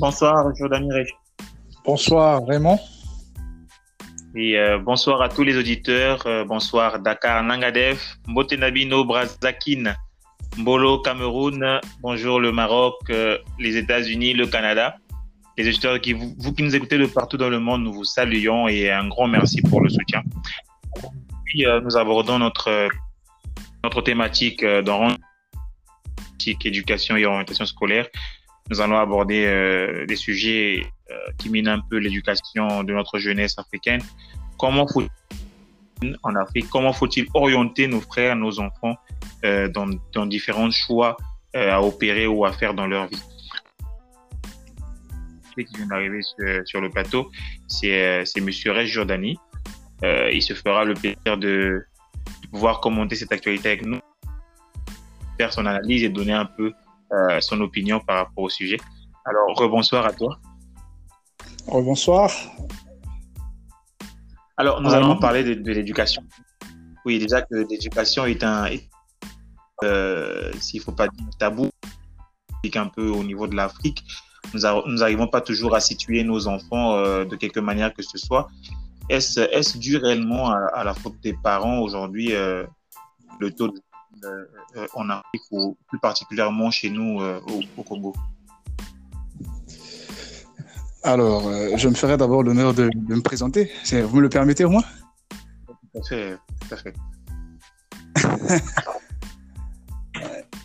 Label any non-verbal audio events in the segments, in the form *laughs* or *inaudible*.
Bonsoir, Jordan Bonsoir, Raymond. Et euh, bonsoir à tous les auditeurs. Euh, bonsoir, Dakar, Nangadev, Mbotenabino, Brazakin, Mbolo, Cameroun. Bonjour, le Maroc, euh, les États-Unis, le Canada. Les auditeurs, qui, vous, vous, qui nous écoutez de partout dans le monde, nous vous saluons et un grand merci pour le soutien. Puis, nous abordons notre, notre thématique dans éducation et orientation scolaire. Nous allons aborder des sujets qui minent un peu l'éducation de notre jeunesse africaine. Comment faut en Afrique, comment faut-il orienter nos frères, nos enfants euh, dans, différents choix euh, à opérer ou à faire dans leur vie? Qui vient d'arriver sur, le plateau, c'est euh, Monsieur Rej Jordani. Euh, il se fera le plaisir de, pouvoir commenter cette actualité avec nous, faire son analyse et donner un peu euh, son opinion par rapport au sujet. Alors, rebonsoir à toi. Bonsoir. Alors, nous allons parler de, de l'éducation. Oui, déjà que l'éducation est un, euh, s'il faut pas dire tabou, un peu au niveau de l'Afrique, nous n'arrivons pas toujours à situer nos enfants euh, de quelque manière que ce soit. Est-ce est dû réellement à, à, la faute des parents aujourd'hui, euh, le taux de, en Afrique ou plus particulièrement chez nous euh, au, au Congo alors, euh, je me ferai d'abord l'honneur de, de, me présenter. Vous me le permettez au moins Tout à fait, tout à fait. *laughs*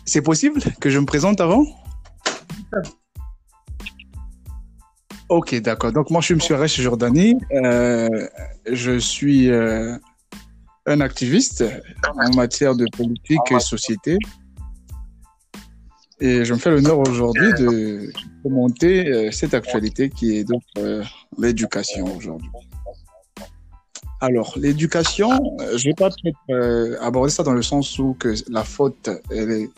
C'est possible que je me présente avant? Ok, d'accord. Donc, moi, je suis M. Reche Jordani. Euh, je suis euh, un activiste en matière de politique et société. Et je me fais l'honneur aujourd'hui de commenter euh, cette actualité qui est donc euh, l'éducation aujourd'hui. Alors, l'éducation, euh, je ne vais pas peut-être aborder ça dans le sens où que la faute elle est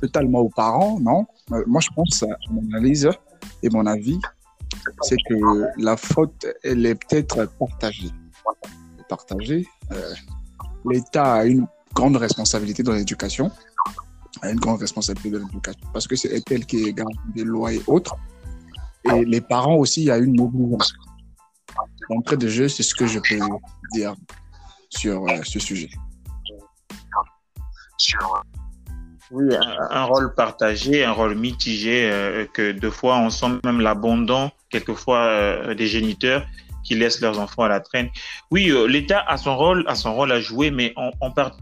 totalement aux parents, non? Moi, je pense, à mon analyse et mon avis, c'est que la faute, elle est peut-être partagée. Partagée. L'État a une grande responsabilité dans l'éducation une grande responsabilité de l'éducation parce que c'est elle qui garde des lois et autres. Et les parents aussi, il y a une mobilisation. D'entrée de jeu, c'est ce que je peux dire sur euh, ce sujet. Oui, un, un, rôle partagé, un rôle mitigé, euh, que deux fois on sent même l'abandon, quelquefois euh, des géniteurs qui laissent leurs enfants à la traîne. Oui, euh, l'État a son rôle, a son rôle à jouer, mais on, on part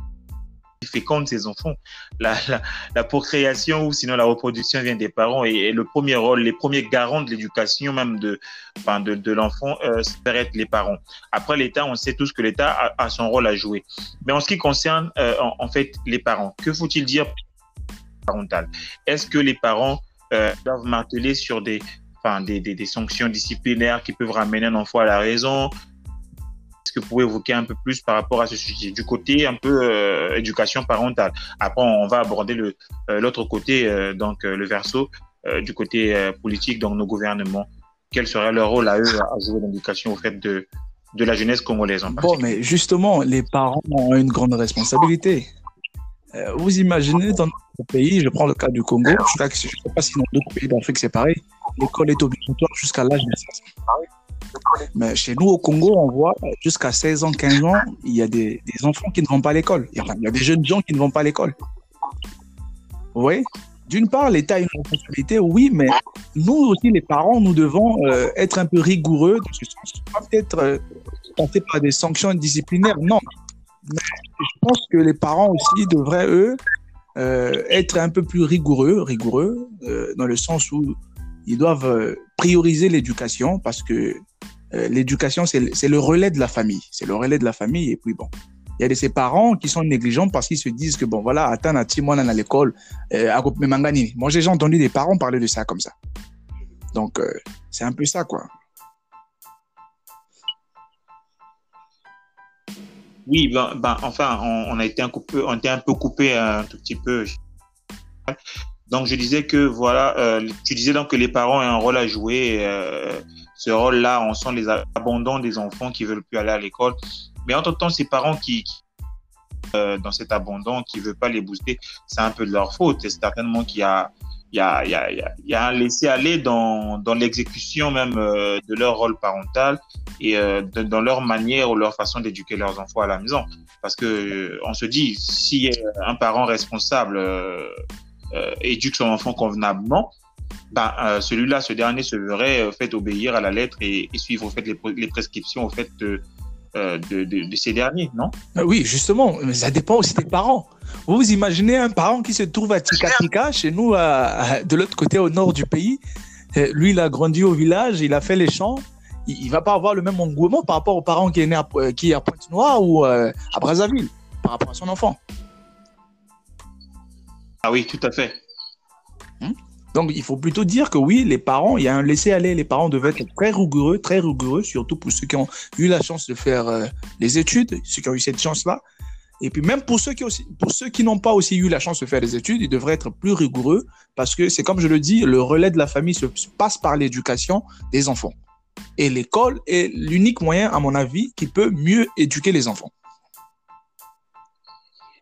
féconde ses enfants. La, la, la, procréation ou sinon la reproduction vient des parents et, le premier rôle, les premiers garants de l'éducation même de, enfin de, de l'enfant, euh, être les parents. Après l'État, on sait tous que l'État a, son rôle à jouer. Mais en ce qui concerne euh, en, en, fait les parents, que faut-il dire parental? Est-ce que les parents euh, doivent marteler sur des, enfin, des, des, des sanctions disciplinaires qui peuvent ramener un enfant à la raison est-ce que vous pouvez évoquer un peu plus par rapport à ce sujet du côté un peu euh, éducation parentale? Après, on va aborder le euh, l'autre côté, euh, donc le verso du côté politique, donc nos gouvernements. Quel serait leur rôle à eux à jouer dans l'éducation au fait de de la jeunesse congolaise en Bon, mais justement, les parents ont une grande responsabilité. vous imaginez dans notre pays, je prends le cas du Congo, je ne sais pas si dans d'autres pays d'Afrique c'est pareil, l'école est obligatoire jusqu'à l'âge de 16 ans. Mais chez nous, au Congo, on voit jusqu'à 16 ans, 15 ans, il y a des, enfants qui ne vont pas à l'école. Il, y a des jeunes gens qui ne vont pas à l'école. Vous voyez? D'une part, l'État a une responsabilité, oui, mais nous aussi, les parents, nous devons euh, être un peu rigoureux. Pas peut-être euh, par des sanctions disciplinaires, non. Mais je pense que les parents aussi devraient, eux, euh, être un peu plus rigoureux, rigoureux euh, dans le sens où ils doivent prioriser l'éducation parce que euh, l'éducation, c'est le relais de la famille. C'est le relais de la famille. Et puis, bon, il y a de ces parents qui sont négligents parce qu'ils se disent que, bon, voilà, attends, moi, à l'école, à Mangani. Moi, j'ai entendu des parents parler de ça comme ça. Donc, euh, c'est un peu ça, quoi. Oui, ben, enfin, on, on, a été un, coupé, on a été un peu coupé un tout petit peu. Donc, je disais que, voilà, euh, tu disais donc que les parents ont un rôle à jouer. Euh, ce rôle-là, on sent les abandons des enfants qui veulent plus aller à l'école. Mais en temps, ces parents qui, euh, dans cet abandon, qui veulent pas les booster, c'est un peu de leur faute. C'est certainement qu'il y a, il il y a, y, a, y a, un laisser-aller dans, dans l'exécution même de leur rôle parental et dans leur manière ou leur façon d'éduquer leurs enfants à la maison. Parce que on se dit, si un parent responsable éduque son enfant convenablement, ben, celui-là, ce dernier se verrait fait obéir à la lettre et, suivre fait, les, prescriptions au fait de, euh, ces derniers, non? Euh, Oui, justement, mais ça dépend aussi des parents. Vous imaginez un parent qui se trouve à Tikatika, chez nous, de l'autre côté, au nord du pays. Euh, lui, il a grandi au village, il a fait les champs. Il, ne va pas avoir le même engouement par rapport au parent qui est né à, qui est à Pointe-Noire ou à Brazzaville, par rapport à son enfant. Ah oui, tout à fait. Donc, il faut plutôt dire que oui, les parents, il y a un laisser-aller. Les parents devaient être très rigoureux, très rigoureux, surtout pour ceux qui ont eu la chance de faire euh, les études, ceux qui ont eu cette chance-là. Et puis même pour ceux qui aussi, pour ceux qui n'ont pas aussi eu la chance de faire les études, ils devraient être plus rigoureux parce que c'est comme je le dis, le relais de la famille se passe par l'éducation des enfants. Et l'école est l'unique moyen, à mon avis, qui peut mieux éduquer les enfants.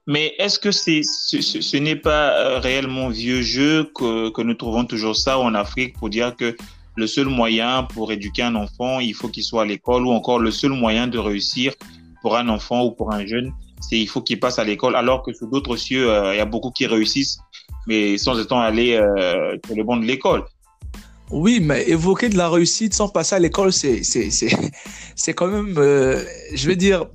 Mais est-ce que c'est, ce, n'est pas euh, réellement vieux jeu que, que, nous trouvons toujours ça en Afrique pour dire que le seul moyen pour éduquer un enfant, il faut qu'il soit à l'école ou encore le seul moyen de réussir pour un enfant ou pour un jeune, c'est il faut qu'il passe à l'école alors que sous d'autres cieux, euh, il y a beaucoup qui réussissent mais sans étant allés euh, sur le banc de l'école. Oui, mais évoquer de la réussite sans passer à l'école, c'est, *laughs* quand même, euh, je vais dire,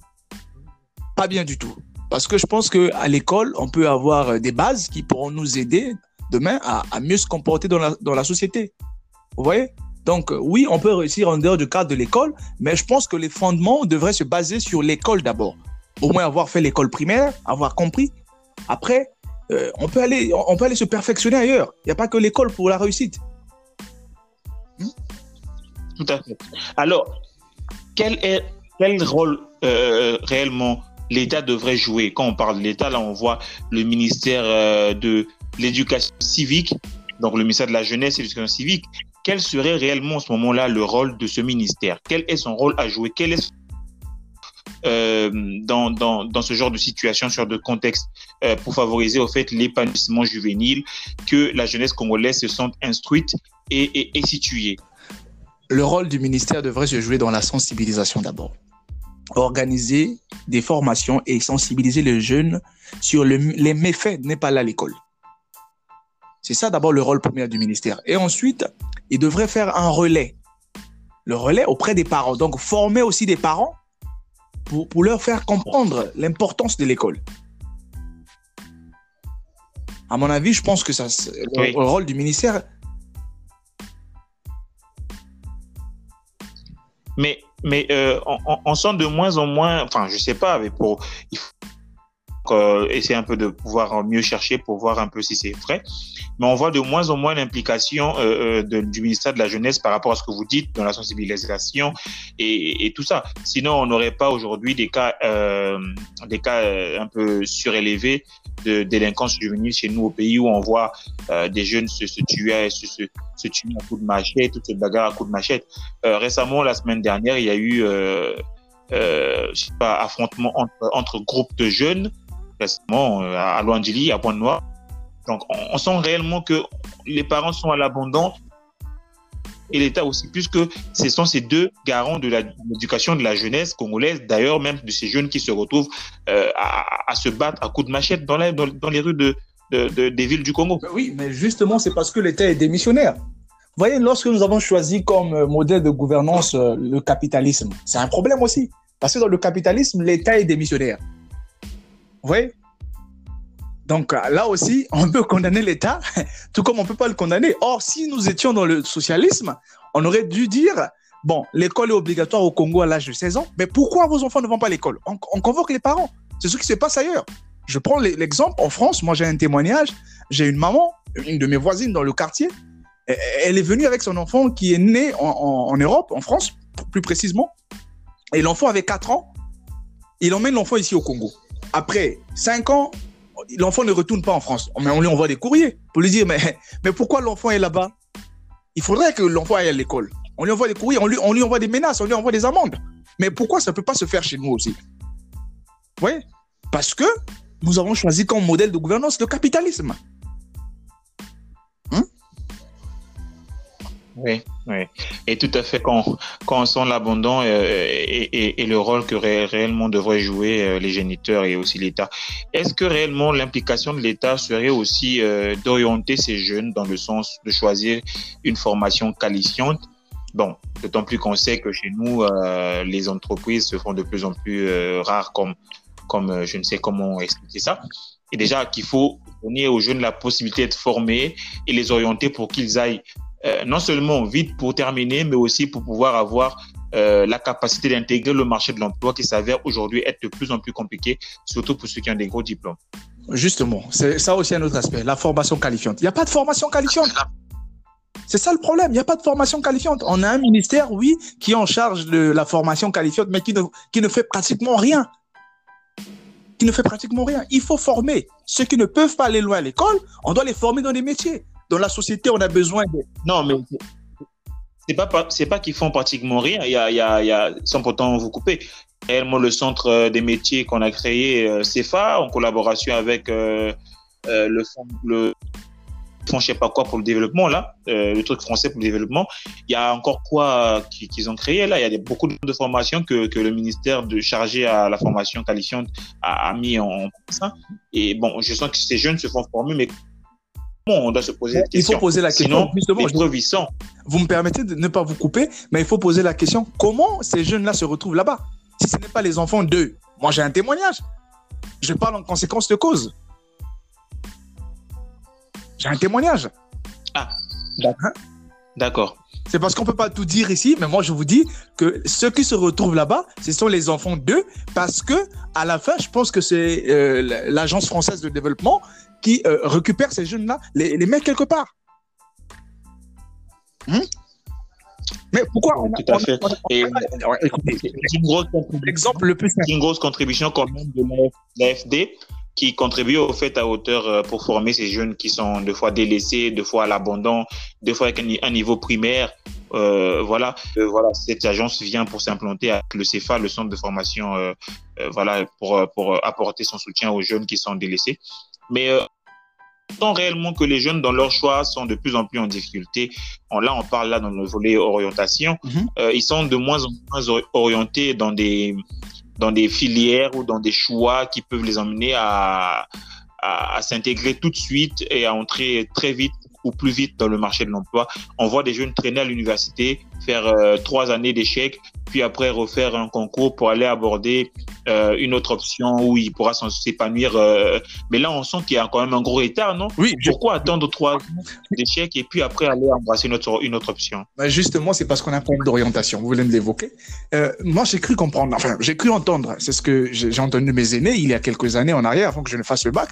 pas bien du tout. Parce que je pense qu'à l'école, on peut avoir euh, des bases qui pourront nous aider demain à, mieux se comporter dans la, société. Vous voyez? Donc euh, oui, on peut réussir en dehors du cadre de l'école, mais je pense que les fondements devraient se baser sur l'école d'abord. Au moins avoir fait l'école primaire, avoir compris. Après, euh, on, peut aller, on peut aller se perfectionner ailleurs. Il n'y a pas que l'école pour la réussite. Hmm? Tout à fait. Alors, quel est quel rôle réellement l'État devrait jouer. Quand on parle de l'État, là, on voit le ministère euh, de l'éducation civique, donc le ministère de la jeunesse et de l'éducation civique. Quel serait réellement en ce moment-là le rôle de ce ministère? Quel est son rôle à jouer? Quel est euh, dans, dans, dans, ce genre de situation, sur de contexte, euh, pour favoriser au fait l'épanouissement juvénile, que la jeunesse congolaise se sente instruite et, et, et située? Le rôle du ministère devrait se jouer dans la sensibilisation d'abord organiser des formations et sensibiliser les jeunes sur les méfaits n'est pas là à l'école. C'est ça d'abord le rôle premier du ministère. Et ensuite, il devrait faire un relais. Le relais auprès des parents. Donc, former aussi des parents pour, pour leur faire comprendre l'importance de l'école. À mon avis, je pense que ça, le rôle du ministère. Mais mais euh, on, sent de moins en moins, enfin, je sais pas, mais pour, il faut euh, essayer un peu de pouvoir mieux chercher pour voir un peu si c'est vrai. Mais on voit de moins en moins l'implication euh, euh du ministère de la Jeunesse par rapport à ce que vous dites dans la sensibilisation et, et tout ça. Sinon, on n'aurait pas aujourd'hui des cas, euh, des cas un peu surélevés de délinquance juvénile chez nous au pays où on voit des jeunes se, tuer, se, tuer à coups de machette, toutes ces bagarres à coups de machette. récemment, la semaine dernière, il y a eu euh, je sais pas, affrontement entre, groupes de jeunes récemment euh, à Loandili, à Pointe-Noire. Donc, on, sent réellement que les parents sont à l'abandon et l'État aussi, puisque ce sont ces deux garants de l'éducation de la jeunesse congolaise, d'ailleurs même de ces jeunes qui se retrouvent euh, à, se battre à coups de machette dans, dans, les rues de, des villes du Congo. Oui, mais justement, c'est parce que l'État est démissionnaire. Vous voyez, lorsque nous avons choisi comme euh, modèle de gouvernance le capitalisme, c'est un problème aussi. Parce que dans le capitalisme, l'État est démissionnaire. Vous voyez? Donc là aussi, on peut condamner l'État, *laughs* tout comme on ne peut pas le condamner. Or, si nous étions dans le socialisme, on aurait dû dire, bon, l'école est obligatoire au Congo à l'âge de 16 ans, mais pourquoi vos enfants ne vont pas à l'école? On, convoque les parents. C'est ce qui se passe ailleurs. Je prends l'exemple, en France, moi j'ai un témoignage, j'ai une maman, une de mes voisines dans le quartier, elle est venue avec son enfant qui est né en, en Europe, en France, plus précisément, et l'enfant avait 4 ans, il emmène l'enfant ici au Congo. Après 5 ans, l'enfant ne retourne pas en France. Mais on lui envoie des courriers pour lui dire mais, pourquoi l'enfant est là-bas? Il faudrait que l'enfant aille à l'école. On lui envoie des courriers, on lui, on lui envoie des menaces, on lui envoie des amendes. Mais pourquoi ça ne peut pas se faire chez nous aussi? Voyez Parce que nous avons choisi comme modèle de gouvernance le capitalisme. Oui, oui. Et tout à fait, quand, quand on sent l'abandon euh, et, et, le rôle que réellement devraient jouer euh, les géniteurs et aussi l'État, est-ce que réellement l'implication de l'État serait aussi euh, d'orienter ces jeunes dans le sens de choisir une formation qualifiante? Bon, d'autant plus qu'on sait que chez nous, les entreprises se font de plus en plus rares comme, comme je ne sais comment expliquer ça. Et déjà qu'il faut donner aux jeunes la possibilité d'être formés et les orienter pour qu'ils aillent euh, non seulement vite pour terminer, mais aussi pour pouvoir avoir euh, la capacité d'intégrer le marché de l'emploi qui s'avère aujourd'hui être de plus en plus compliqué, surtout pour ceux qui ont des gros diplômes. Justement, c'est ça aussi un autre aspect, la formation qualifiante. Il n'y a pas de formation qualifiante. C'est ça le problème, il n'y a pas de formation qualifiante. On a un ministère, oui, qui est en charge de la formation qualifiante, mais qui ne, qui ne fait pratiquement rien. Qui ne fait pratiquement rien. Il faut former. Ceux qui ne peuvent pas aller loin à l'école, on doit les former dans des métiers dans la société, on a besoin de. Non, mais c'est pas, c'est pas qu'ils font pratiquement rien. Il y a, il y a, il y a, sans pourtant vous couper. Réellement, le centre euh, des métiers qu'on a créé, euh, CEFA, en collaboration avec euh, le fonds, le fonds, je sais pas quoi pour le développement là, le truc français pour le développement. Il y a encore quoi qu'ils ont créé là? Il y a beaucoup de formations que, que le ministère de chargé à la formation qualifiante a, a mis en place. Hein. Et bon, je sens que ces jeunes se font former, mais on doit se poser Il faut poser la question. Sinon, Vous me permettez de ne pas vous couper, mais il faut poser la question comment ces jeunes-là se retrouvent là-bas? Si ce n'est pas les enfants d'eux, moi j'ai un témoignage. Je parle en conséquence de cause. J'ai un témoignage. Ah, d'accord. C'est parce qu'on ne peut pas tout dire ici, mais moi je vous dis que ceux qui se retrouvent là-bas, ce sont les enfants d'eux, parce que à la fin, je pense que c'est euh, l'agence française de développement qui euh, récupère ces jeunes-là, les, les met quelque part. Hmm? Mais pourquoi on a, Tout à fait. une grosse Exemple le plus Une grosse contribution quand même de l'AFD qui contribue au fait à hauteur euh, pour former ces jeunes qui sont deux fois délaissés, deux fois à l'abandon, deux fois avec un, niveau primaire. Euh, voilà, euh, voilà, cette agence vient pour s'implanter avec le CFA, le centre de formation, euh, voilà, pour, pour apporter son soutien aux jeunes qui sont délaissés. Mais tant réellement que les jeunes dans leur choix sont de plus en plus en difficulté. là, on parle là dans le volet orientation. Mhm. euh, ils sont de moins en moins orientés dans des dans des filières ou dans des choix qui peuvent les emmener à, à, à s'intégrer tout de suite et à entrer très vite ou plus vite dans le marché de l'emploi. On voit des jeunes traîner à l'université, faire euh, trois années d'échecs, puis après refaire un concours pour aller aborder euh, une autre option où il pourra s'épanouir. Euh. Mais là, on sent qu'il y a quand même un gros retard, non? Oui. Pourquoi attendre trois ans d'échecs et puis après aller embrasser une autre, une autre option? Bah Justement, c'est parce qu'on a un problème d'orientation. Vous voulez me l'évoquer. moi, j'ai cru comprendre, enfin, j'ai cru entendre, c'est ce que j'ai entendu mes aînés il y a quelques années en arrière, avant que je ne fasse le bac.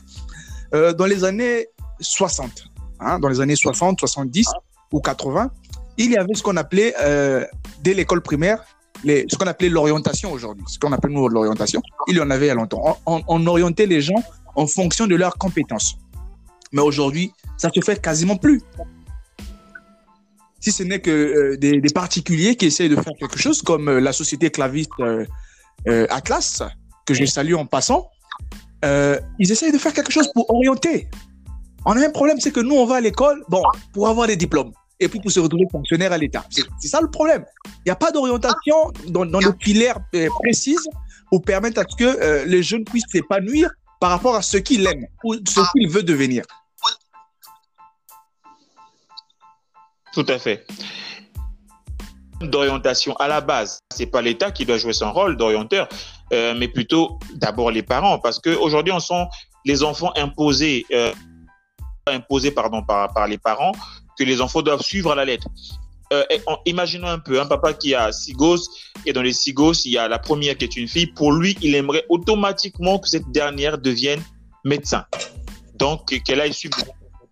dans les années 60, hein, dans les années 60, 70 ou 80, il y avait ce qu'on appelait, euh, dès l'école primaire, ce qu'on appelait l'orientation aujourd'hui, ce qu'on appelle nous l'orientation. Il y en avait il y a longtemps. On, orientait les gens en fonction de leurs compétences. Mais aujourd'hui, ça se fait quasiment plus. Si ce n'est que euh, des, particuliers qui essayent de faire quelque chose, comme euh, la société claviste Atlas, que je salue en passant, ils essayent de faire quelque chose pour orienter. On a un problème, c'est que nous, on va à l'école, bon, pour avoir des diplômes et puis pour se retrouver fonctionnaire à l'État. C'est ça le problème. Il n'y a pas d'orientation dans, dans les filières euh, précises pour permettre à ce que euh, les jeunes puissent s'épanouir par rapport à ce qu'ils aiment ou ce qu'ils veulent devenir. Tout à fait. D'orientation à la base, c'est pas l'État qui doit jouer son rôle d'orienteur, euh, mais plutôt d'abord les parents, parce qu'aujourd'hui, on sont les enfants imposés. Euh, imposé pardon, par, les parents que les enfants doivent suivre à la lettre. Euh, imaginons un peu un papa qui a six gosses et dans les six gosses, il y a la première qui est une fille. Pour lui, il aimerait automatiquement que cette dernière devienne médecin. Donc, qu'elle aille suivre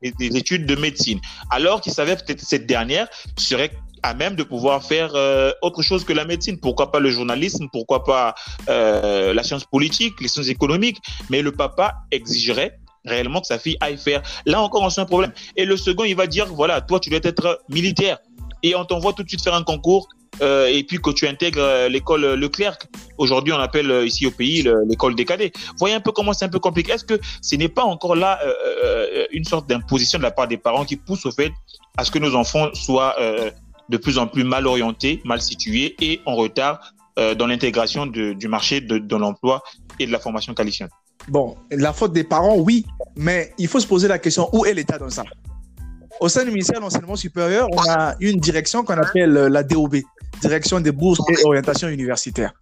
des études de médecine. Alors qu'il savait peut-être que cette dernière serait à même de pouvoir faire euh, autre chose que la médecine. Pourquoi pas le journalisme Pourquoi pas euh, la science politique, les sciences économiques Mais le papa exigerait réellement que sa fille aille faire. Là encore, on a un problème. Et le second, il va dire, voilà, toi, tu dois être militaire. Et on t'envoie tout de suite faire un concours euh, et puis que tu intègres euh, l'école Leclerc. Aujourd'hui, on appelle euh, ici au pays l'école des cadets. Voyez un peu comment c'est un peu compliqué. Est-ce que ce n'est pas encore là une sorte d'imposition de la part des parents qui pousse au fait à ce que nos enfants soient de plus en plus mal orientés, mal situés et en retard dans l'intégration du marché de, de l'emploi et de la formation qualifiante? Bon, la faute des parents, oui, mais il faut se poser la question où est l'État dans ça? Au sein du ministère de l'Enseignement supérieur, on a une direction qu'on appelle la DOB, Direction des bourses et orientation universitaire.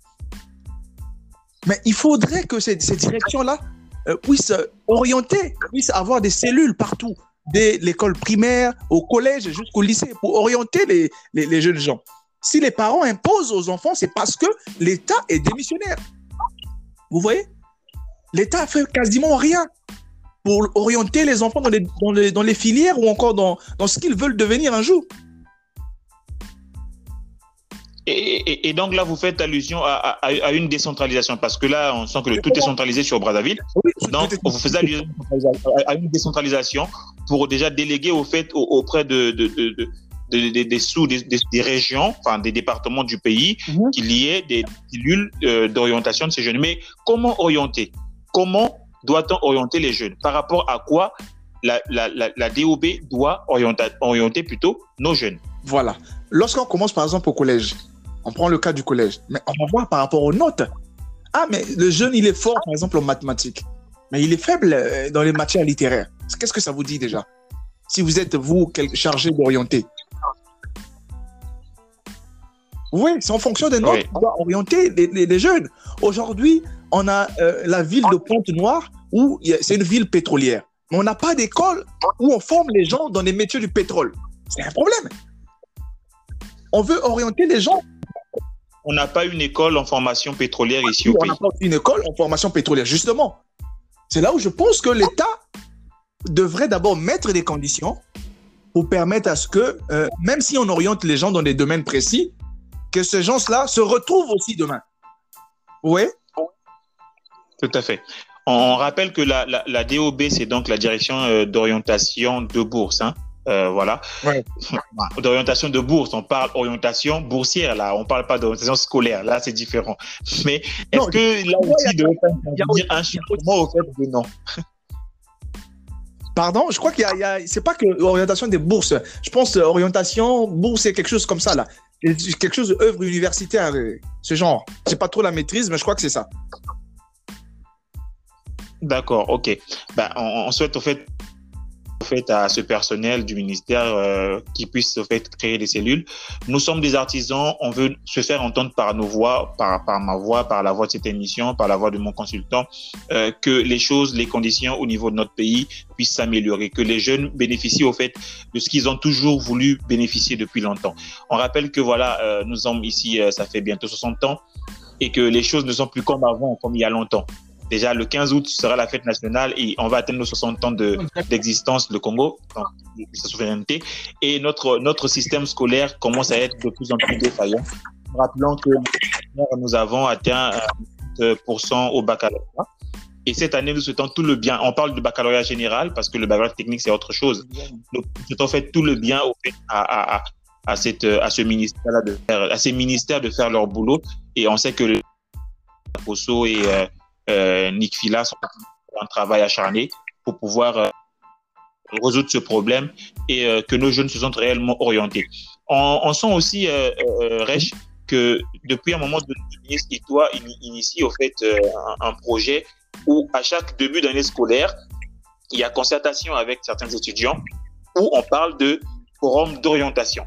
Mais il faudrait que cette, cette direction-là euh, puisse orienter, puisse avoir des cellules partout, dès l'école primaire, au collège jusqu'au lycée, pour orienter les jeunes gens. Si les parents imposent aux enfants, c'est parce que l'État est démissionnaire. Vous voyez? L'État fait quasiment rien pour orienter les enfants dans les, dans les, dans les filières ou encore dans, dans ce qu'ils veulent devenir un jour. Et, et, et, donc là, vous faites allusion à, à, à, une décentralisation, parce que là, on sent que le, tout est centralisé sur Brazzaville. Oui, donc, vous faites allusion à une décentralisation pour déjà déléguer au fait auprès de, de, de, de des sous des, des, régions, enfin des départements du pays, mmh. qu'il y ait des cellules euh, d'orientation de ces jeunes. Mais comment orienter? Comment doit-on orienter les jeunes? Par rapport à quoi la, la, la, la DOB doit orienter, orienter plutôt nos jeunes? Voilà. Lorsqu'on commence par exemple au collège, on prend le cas du collège, mais on va voir par rapport aux notes. Ah, mais le jeune, il est fort, par exemple, en mathématiques, mais il est faible euh, dans les matières littéraires. Qu'est-ce que ça vous dit déjà? Si vous êtes, vous, chargé d'orienter. Oui, c'est en fonction des notes qu'on doit orienter les, les, les jeunes. Aujourd'hui, on a euh, la ville de Pointe-Noire, où c'est une ville pétrolière. Mais on n'a pas d'école où on forme les gens dans les métiers du pétrole. C'est un problème. On veut orienter les gens. On n'a pas une école en formation pétrolière ici au on pays. On n'a pas une école en formation pétrolière, justement. C'est là où je pense que l'État devrait d'abord mettre des conditions pour permettre à ce que, euh, même si on oriente les gens dans des domaines précis, que ces gens-là se retrouvent aussi demain. Oui tout à fait. On rappelle que la, la, la DOB, c'est donc la direction euh, d'orientation de bourse. Hein. Euh, voilà. Ouais. D'orientation de bourse, on parle orientation boursière, là, on parle pas d'orientation scolaire, là, c'est différent. Mais est-ce que là aussi, de dire un changement au fait de non Pardon, je crois qu'il y a, a c'est pas que orientation des bourses. Je pense orientation bourse, c'est quelque chose comme ça là, quelque chose d'œuvre universitaire, ce genre. C'est pas trop la maîtrise, mais je crois que c'est ça. D'accord, ok. Ben, on, souhaite au fait, au fait à ce personnel du ministère euh, qui puisse au fait créer des cellules. Nous sommes des artisans, on veut se faire entendre par nos voix, par, par ma voix, par la voix de cette émission, par la voix de mon consultant, euh, que les choses, les conditions au niveau de notre pays puissent s'améliorer, que les jeunes bénéficient au fait de ce qu'ils ont toujours voulu bénéficier depuis longtemps. On rappelle que voilà, euh, nous sommes ici, euh, ça fait bientôt 60 ans, et que les choses ne sont plus comme avant, comme il y a longtemps. Déjà, le 15 août sera la fête nationale et on va atteindre nos 60 ans d'existence, de, le Congo, de sa souveraineté. Et notre, notre système scolaire commence à être de plus en plus défaillant. Rappelons que nous avons atteint 1% au baccalauréat. Et cette année, nous souhaitons tout le bien. On parle de baccalauréat général parce que le baccalauréat technique, c'est autre chose. Nous souhaitons faire tout le bien au fait à, à, à, cette, à ce ministère-là, de faire, à ces ministères de faire leur boulot. Et on sait que le POSO et euh, euh, Nick Fila sont un travail acharné pour pouvoir euh, résoudre ce problème et euh, que nos jeunes se sentent réellement orientés. On, sent aussi, euh, euh, Rech, que depuis un moment, le ministre Itoa initie au fait un, un, projet où à chaque début d'année scolaire, il y a concertation avec certains étudiants où on parle de forum d'orientation.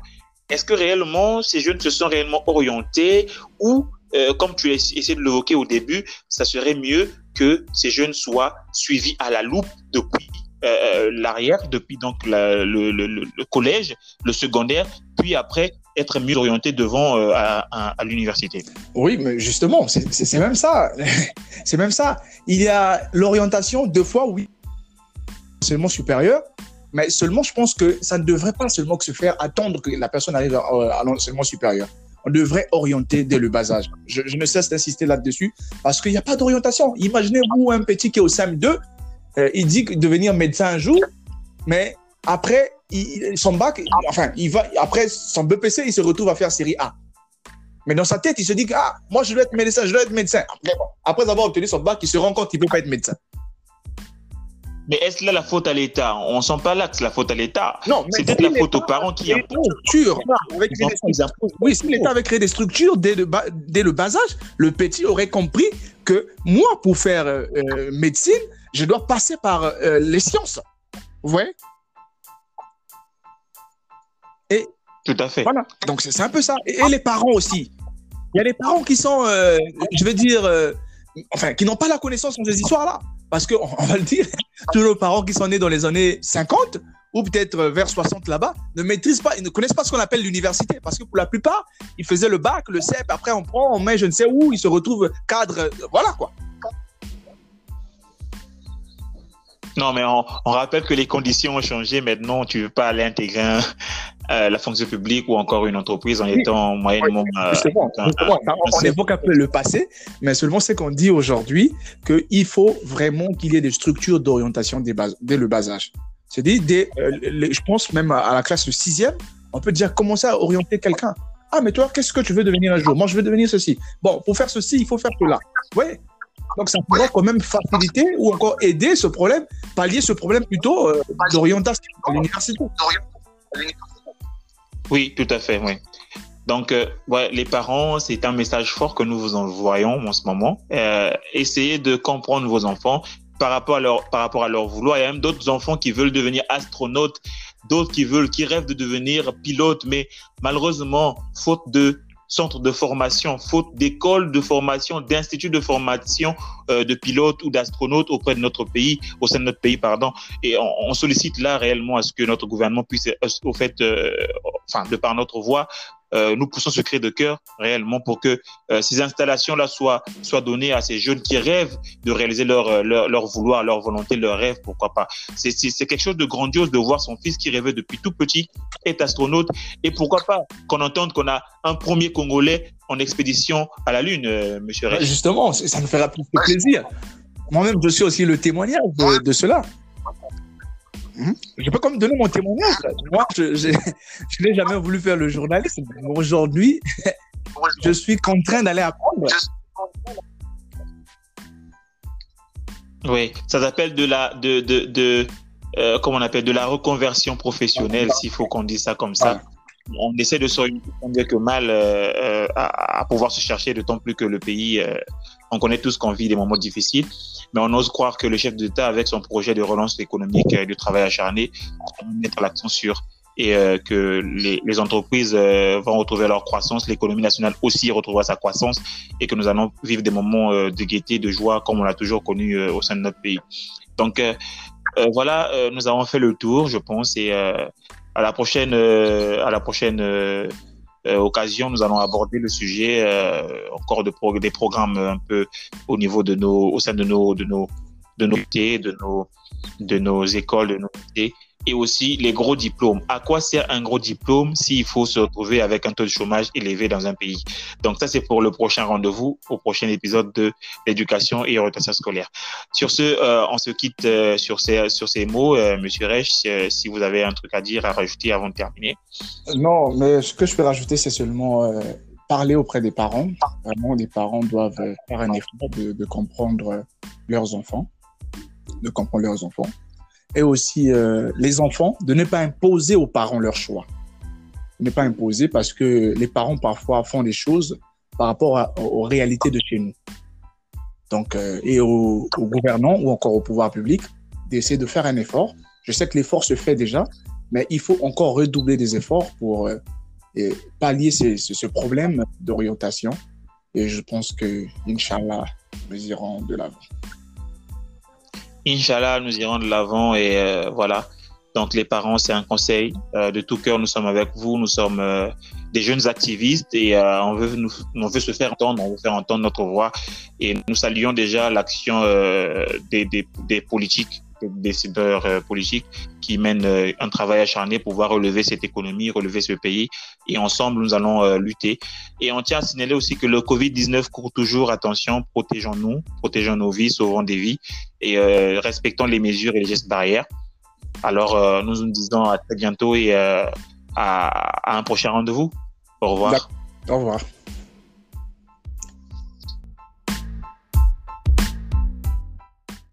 Est-ce que réellement ces jeunes se sont réellement orientés ou euh, comme tu essayé de l'évoquer au début, ça serait mieux que ces jeunes soient suivis à la loupe depuis euh, l'arrière, depuis donc le, collège, le secondaire, puis après être mieux orientés devant euh, à, l'université. Oui, mais justement, c'est même ça. *laughs* c'est même ça. Il y a l'orientation deux fois, oui, seulement supérieur, mais seulement je pense que ça ne devrait pas seulement que se faire attendre que la personne arrive à l'enseignement supérieur on devrait orienter dès le bas âge. Je, ne cesse d'insister là-dessus parce qu'il n'y a pas d'orientation. Imaginez-vous un petit qui est au SAM2, euh, il dit devenir médecin un jour, mais après son bac, enfin, il va, après son BPC, il se retrouve à faire série A. Mais dans sa tête, il se dit ah, moi je dois être médecin, je dois être médecin. Après avoir obtenu son bac, il se rend compte qu'il ne peut pas être médecin. Mais est-ce là la faute à l'État? On ne sent pas là que c'est la faute à l'État. Non, c'est peut-être la faute aux parents qui imposent. Oui, si l'État avait créé des structures dès le, dès le bas âge, le petit aurait compris que moi, pour faire euh, euh, médecine, je dois passer par euh, les sciences. Vous voyez? Et tout à fait. Voilà. Donc c'est un peu ça. Et, les parents aussi. Il y a les parents qui sont, je veux dire, enfin, qui n'ont pas la connaissance de ces histoires-là. Parce qu'on *laughs* on va le dire, tous nos parents qui sont nés dans les années 50 ou peut-être vers 60 là-bas ne maîtrisent pas, ils ne connaissent pas ce qu'on appelle l'université. Parce que pour la plupart, ils faisaient le bac, le CEP, après on prend, on met je ne sais où, ils se retrouvent cadre, voilà quoi. Non, mais on, rappelle que les conditions ont changé. Maintenant, tu ne veux pas aller intégrer euh, la fonction publique ou encore une entreprise en étant moyennement. Euh, on évoque un peu le passé, mais seulement c'est qu'on dit aujourd'hui qu'il faut vraiment qu'il y ait des structures d'orientation dès, dès, le bas âge. C'est-à-dire, euh, je pense même à, la classe de sixième, on peut dire commencer à orienter quelqu'un. Ah, mais toi, qu'est-ce que tu veux devenir un jour? Moi, je veux devenir ceci. Bon, pour faire ceci, il faut faire cela. Oui. Donc, ça pourrait quand même faciliter ou encore aider ce problème, pallier ce problème plutôt d'orientation à l'université. Oui, tout à fait, oui. Donc, euh, ouais, les parents, c'est un message fort que nous vous envoyons en ce moment. Euh, essayez de comprendre vos enfants par rapport à leur, par rapport à leur vouloir. Il y a même d'autres enfants qui veulent devenir astronautes, d'autres qui veulent, qui rêvent de devenir pilotes, mais malheureusement, faute de centres de formation, faute d'écoles de formation, d'instituts de formation euh, de pilotes ou d'astronautes auprès de notre pays, au sein de notre pays, pardon. Et on, sollicite là réellement à ce que notre gouvernement puisse, euh, au fait, euh, enfin, de par notre voix, nous poussons ce cri de cœur réellement pour que ces installations-là soient, soient données à ces jeunes qui rêvent de réaliser leur, leur, leur vouloir, leur volonté, leur rêve, pourquoi pas. C'est quelque chose de grandiose de voir son fils qui rêvait depuis tout petit être astronaute et pourquoi pas qu'on entende qu'on a un premier Congolais en expédition à la Lune, monsieur Rech. Justement, ça nous fera plus de plaisir. Moi-même, je suis aussi le témoignage de, de cela. Mhm. Je peux comme donner mon témoignage. Moi, je, *laughs* n'ai jamais voulu faire le journalisme. Aujourd'hui, je suis contraint d'aller apprendre. Oui, ça s'appelle de la de, de, de euh, comment on appelle de la reconversion professionnelle, s'il faut qu'on dise ça comme ça. On essaie de s'orienter bien que mal euh, euh, à, pouvoir se chercher, d'autant plus que le pays, on connaît tous qu'on vit des moments difficiles mais on ose croire que le chef d'État, avec son projet de relance économique et de travail acharné, va mettre l'accent sur et euh, que les, les entreprises euh, vont retrouver leur croissance, l'économie nationale aussi retrouvera sa croissance et que nous allons vivre des moments euh, de gaieté, de joie comme on l'a toujours connu au sein de notre pays. Donc voilà, nous avons fait le tour, je pense, et à la prochaine, à la prochaine euh, occasion, nous allons aborder le sujet euh, encore de des programmes un peu au niveau de nos, au sein de nos, de nos, de nos, de nos, de nos écoles, de nos et aussi les gros diplômes. À quoi sert un gros diplôme s'il faut se retrouver avec un taux de chômage élevé dans un pays? Donc ça, c'est pour le prochain rendez-vous, au prochain épisode de l'éducation et orientation scolaire. Sur ce, euh, on se quitte euh, sur, ces, sur ces mots. Euh, Monsieur Reich, si vous avez un truc à dire, à rajouter avant de terminer. Non, mais ce que je peux rajouter, c'est seulement parler auprès des parents. Vraiment, les parents doivent faire un effort de comprendre leurs enfants, de comprendre leurs enfants et aussi euh, les enfants, de ne pas imposer aux parents leur choix. Ne pas imposer parce que les parents parfois font des choses par rapport aux réalités de chez nous. Donc, euh, et aux, gouvernants ou encore au pouvoir public d'essayer de faire un effort. Je sais que l'effort se fait déjà, mais il faut encore redoubler des efforts pour euh, pallier ce, ce problème d'orientation. Et je pense que, Inch'Allah, nous irons de l'avant. Inch'Allah, nous irons de l'avant et euh, voilà. Donc les parents, c'est un conseil. Euh, de tout cœur, nous sommes avec vous. Nous sommes euh, des jeunes activistes et on, veut veut se faire entendre, on veut faire entendre notre voix. Et nous saluons déjà l'action des, des, politiques décideurs euh, politiques qui mènent euh, un travail acharné pour pouvoir relever cette économie, relever ce pays. Et ensemble, nous allons euh, lutter. Et on tient à signaler aussi que le Covid-19 court toujours. Attention, protégeons-nous, protégeons nos vies, sauvons des vies et respectons les mesures et les gestes barrières. Alors, nous nous disons à très bientôt et à, à un prochain rendez-vous. Au revoir. Au revoir.